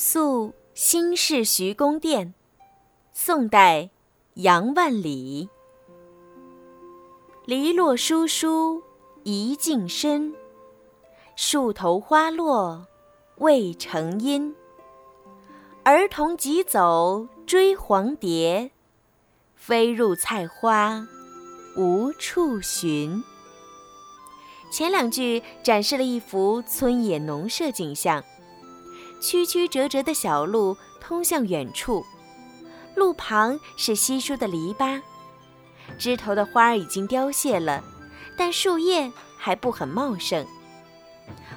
宿新市徐公店，宋代，杨万里。篱落疏疏一径深，树头花落未成阴。儿童急走追黄蝶，飞入菜花无处寻。前两句展示了一幅村野农舍景象。曲曲折折的小路通向远处，路旁是稀疏的篱笆，枝头的花儿已经凋谢了，但树叶还不很茂盛。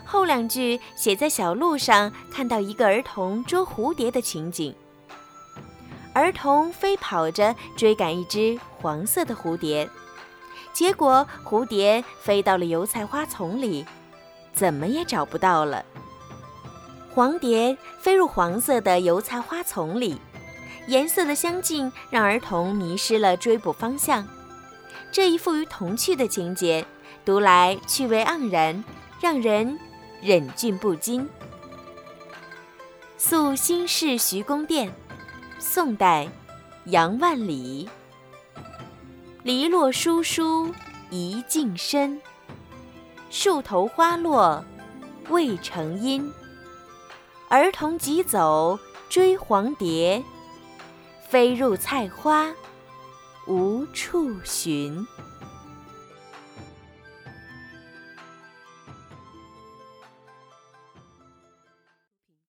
后两句写在小路上看到一个儿童捉蝴蝶的情景，儿童飞跑着追赶一只黄色的蝴蝶，结果蝴蝶飞到了油菜花丛里，怎么也找不到了。黄蝶飞入黄色的油菜花丛里，颜色的相近让儿童迷失了追捕方向。这一富于童趣的情节，读来趣味盎然，让人忍俊不禁。宿新市徐公店，宋代，杨万里。篱落疏疏一径深，树头花落未成阴。儿童急走追黄蝶，飞入菜花无处寻。